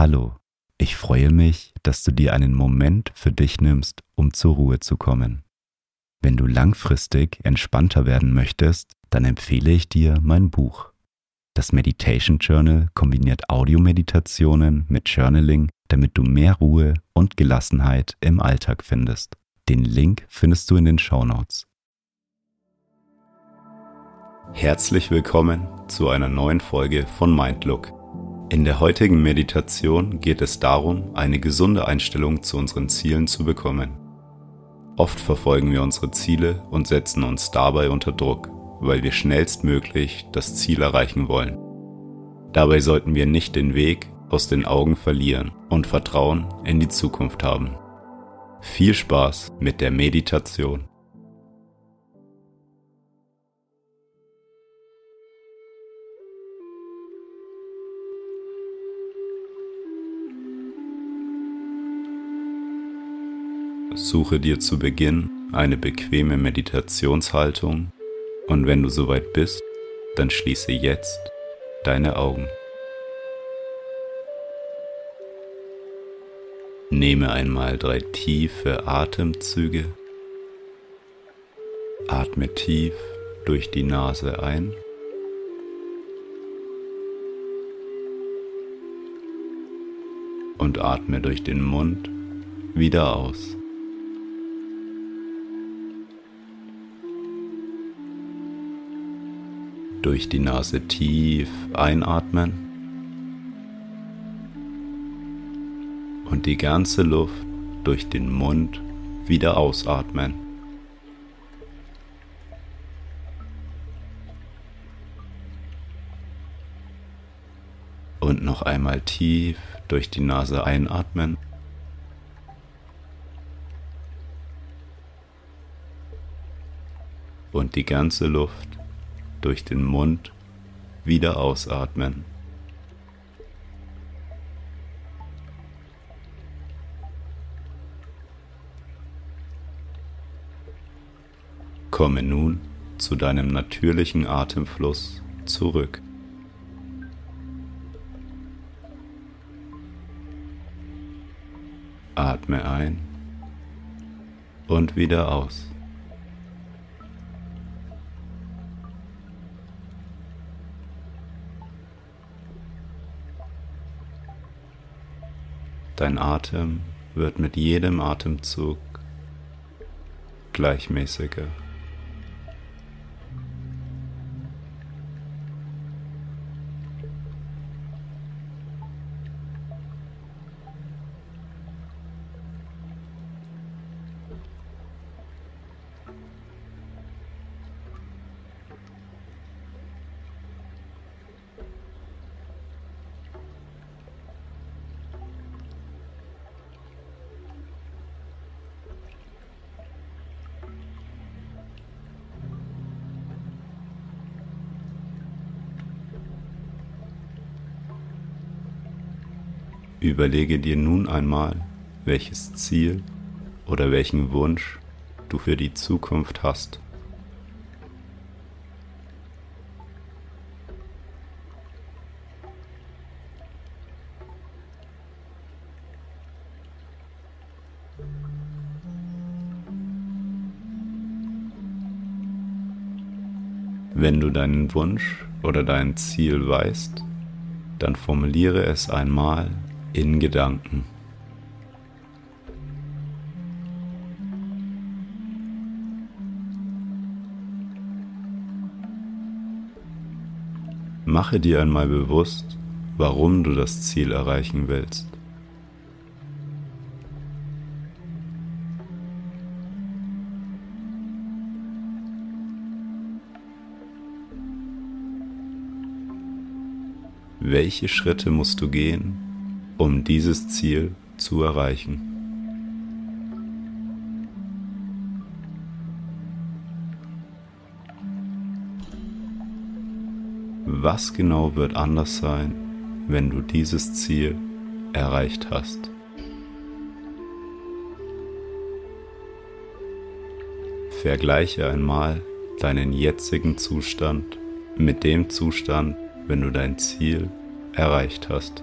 Hallo, ich freue mich, dass du dir einen Moment für dich nimmst, um zur Ruhe zu kommen. Wenn du langfristig entspannter werden möchtest, dann empfehle ich dir mein Buch. Das Meditation Journal kombiniert Audiomeditationen mit Journaling, damit du mehr Ruhe und Gelassenheit im Alltag findest. Den Link findest du in den Show Notes. Herzlich willkommen zu einer neuen Folge von Mindlook. In der heutigen Meditation geht es darum, eine gesunde Einstellung zu unseren Zielen zu bekommen. Oft verfolgen wir unsere Ziele und setzen uns dabei unter Druck, weil wir schnellstmöglich das Ziel erreichen wollen. Dabei sollten wir nicht den Weg aus den Augen verlieren und Vertrauen in die Zukunft haben. Viel Spaß mit der Meditation. Suche dir zu Beginn eine bequeme Meditationshaltung und wenn du soweit bist, dann schließe jetzt deine Augen. Nehme einmal drei tiefe Atemzüge. Atme tief durch die Nase ein. Und atme durch den Mund wieder aus. Durch die Nase tief einatmen und die ganze Luft durch den Mund wieder ausatmen. Und noch einmal tief durch die Nase einatmen. Und die ganze Luft durch den Mund wieder ausatmen. Komme nun zu deinem natürlichen Atemfluss zurück. Atme ein und wieder aus. Dein Atem wird mit jedem Atemzug gleichmäßiger. Überlege dir nun einmal, welches Ziel oder welchen Wunsch du für die Zukunft hast. Wenn du deinen Wunsch oder dein Ziel weißt, dann formuliere es einmal in Gedanken. Mache dir einmal bewusst, warum du das Ziel erreichen willst. Welche Schritte musst du gehen, um dieses Ziel zu erreichen. Was genau wird anders sein, wenn du dieses Ziel erreicht hast? Vergleiche einmal deinen jetzigen Zustand mit dem Zustand, wenn du dein Ziel erreicht hast.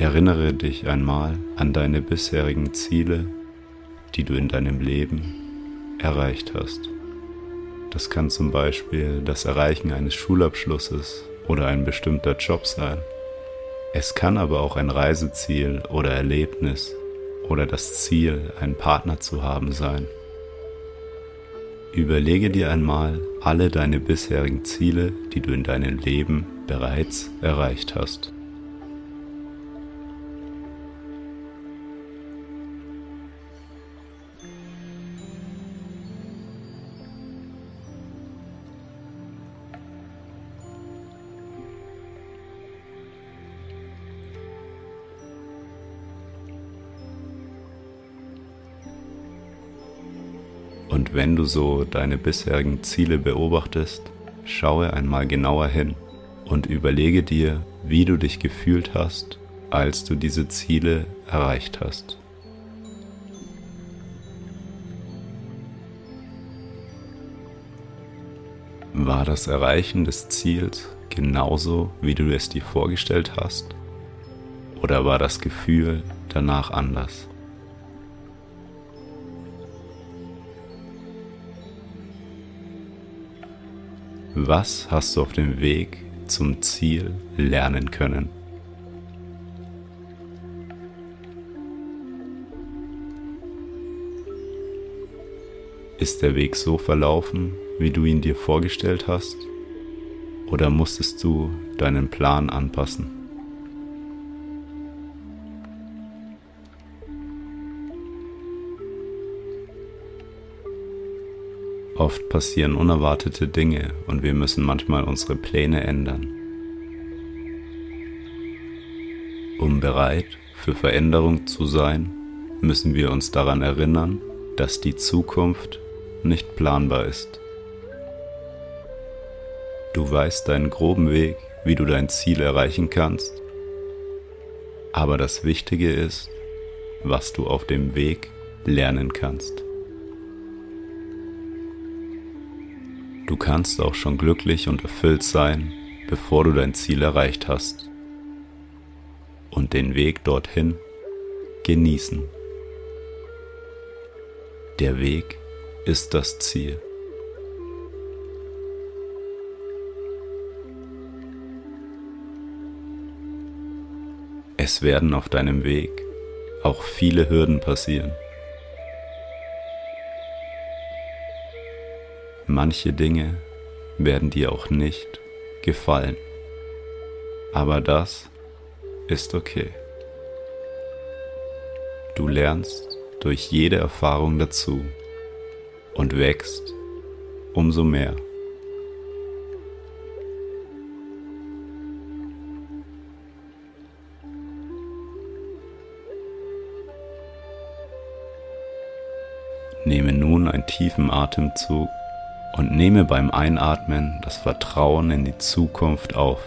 Erinnere dich einmal an deine bisherigen Ziele, die du in deinem Leben erreicht hast. Das kann zum Beispiel das Erreichen eines Schulabschlusses oder ein bestimmter Job sein. Es kann aber auch ein Reiseziel oder Erlebnis oder das Ziel, einen Partner zu haben sein. Überlege dir einmal alle deine bisherigen Ziele, die du in deinem Leben bereits erreicht hast. Und wenn du so deine bisherigen Ziele beobachtest, schaue einmal genauer hin und überlege dir, wie du dich gefühlt hast, als du diese Ziele erreicht hast. War das Erreichen des Ziels genauso, wie du es dir vorgestellt hast? Oder war das Gefühl danach anders? Was hast du auf dem Weg zum Ziel lernen können? Ist der Weg so verlaufen, wie du ihn dir vorgestellt hast? Oder musstest du deinen Plan anpassen? Oft passieren unerwartete Dinge und wir müssen manchmal unsere Pläne ändern. Um bereit für Veränderung zu sein, müssen wir uns daran erinnern, dass die Zukunft nicht planbar ist. Du weißt deinen groben Weg, wie du dein Ziel erreichen kannst, aber das Wichtige ist, was du auf dem Weg lernen kannst. Du kannst auch schon glücklich und erfüllt sein, bevor du dein Ziel erreicht hast. Und den Weg dorthin genießen. Der Weg ist das Ziel. Es werden auf deinem Weg auch viele Hürden passieren. Manche Dinge werden dir auch nicht gefallen. Aber das ist okay. Du lernst durch jede Erfahrung dazu und wächst umso mehr. Nehme nun einen tiefen Atemzug und nehme beim Einatmen das Vertrauen in die Zukunft auf.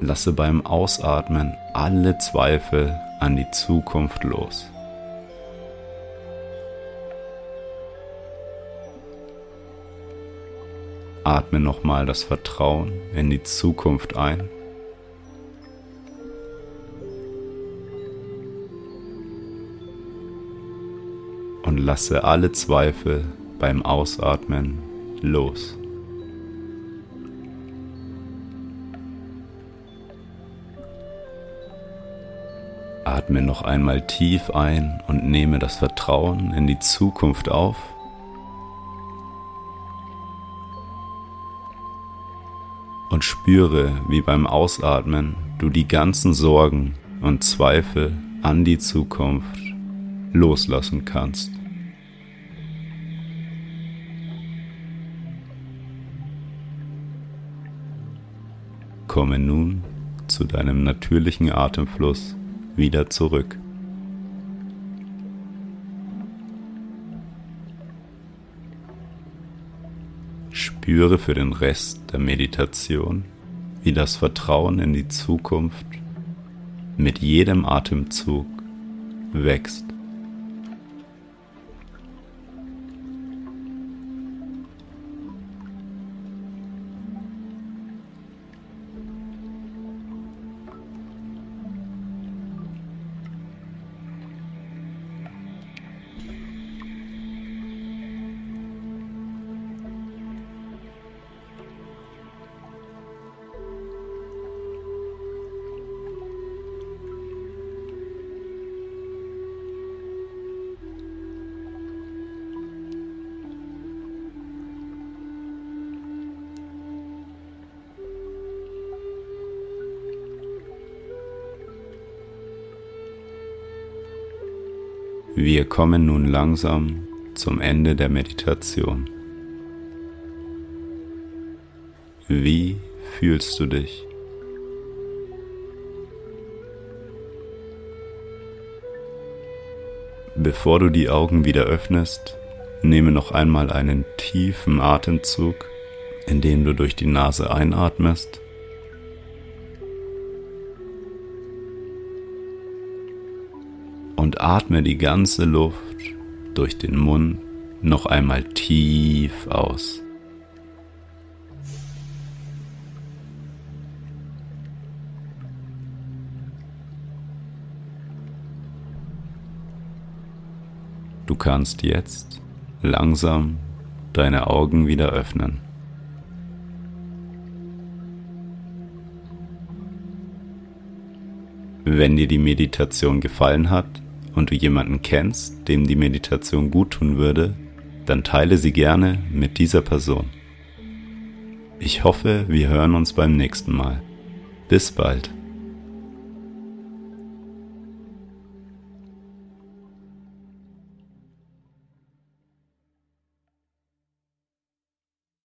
Lasse beim Ausatmen alle Zweifel an die Zukunft los. Atme nochmal das Vertrauen in die Zukunft ein. Lasse alle Zweifel beim Ausatmen los. Atme noch einmal tief ein und nehme das Vertrauen in die Zukunft auf. Und spüre, wie beim Ausatmen du die ganzen Sorgen und Zweifel an die Zukunft loslassen kannst. Komme nun zu deinem natürlichen Atemfluss wieder zurück. Spüre für den Rest der Meditation, wie das Vertrauen in die Zukunft mit jedem Atemzug wächst. Wir kommen nun langsam zum Ende der Meditation. Wie fühlst du dich? Bevor du die Augen wieder öffnest, nehme noch einmal einen tiefen Atemzug, indem du durch die Nase einatmest und atme die ganze Luft durch den Mund noch einmal tief aus. Du kannst jetzt langsam deine Augen wieder öffnen. Wenn dir die Meditation gefallen hat und du jemanden kennst, dem die Meditation gut tun würde, dann teile sie gerne mit dieser Person. Ich hoffe, wir hören uns beim nächsten Mal. Bis bald.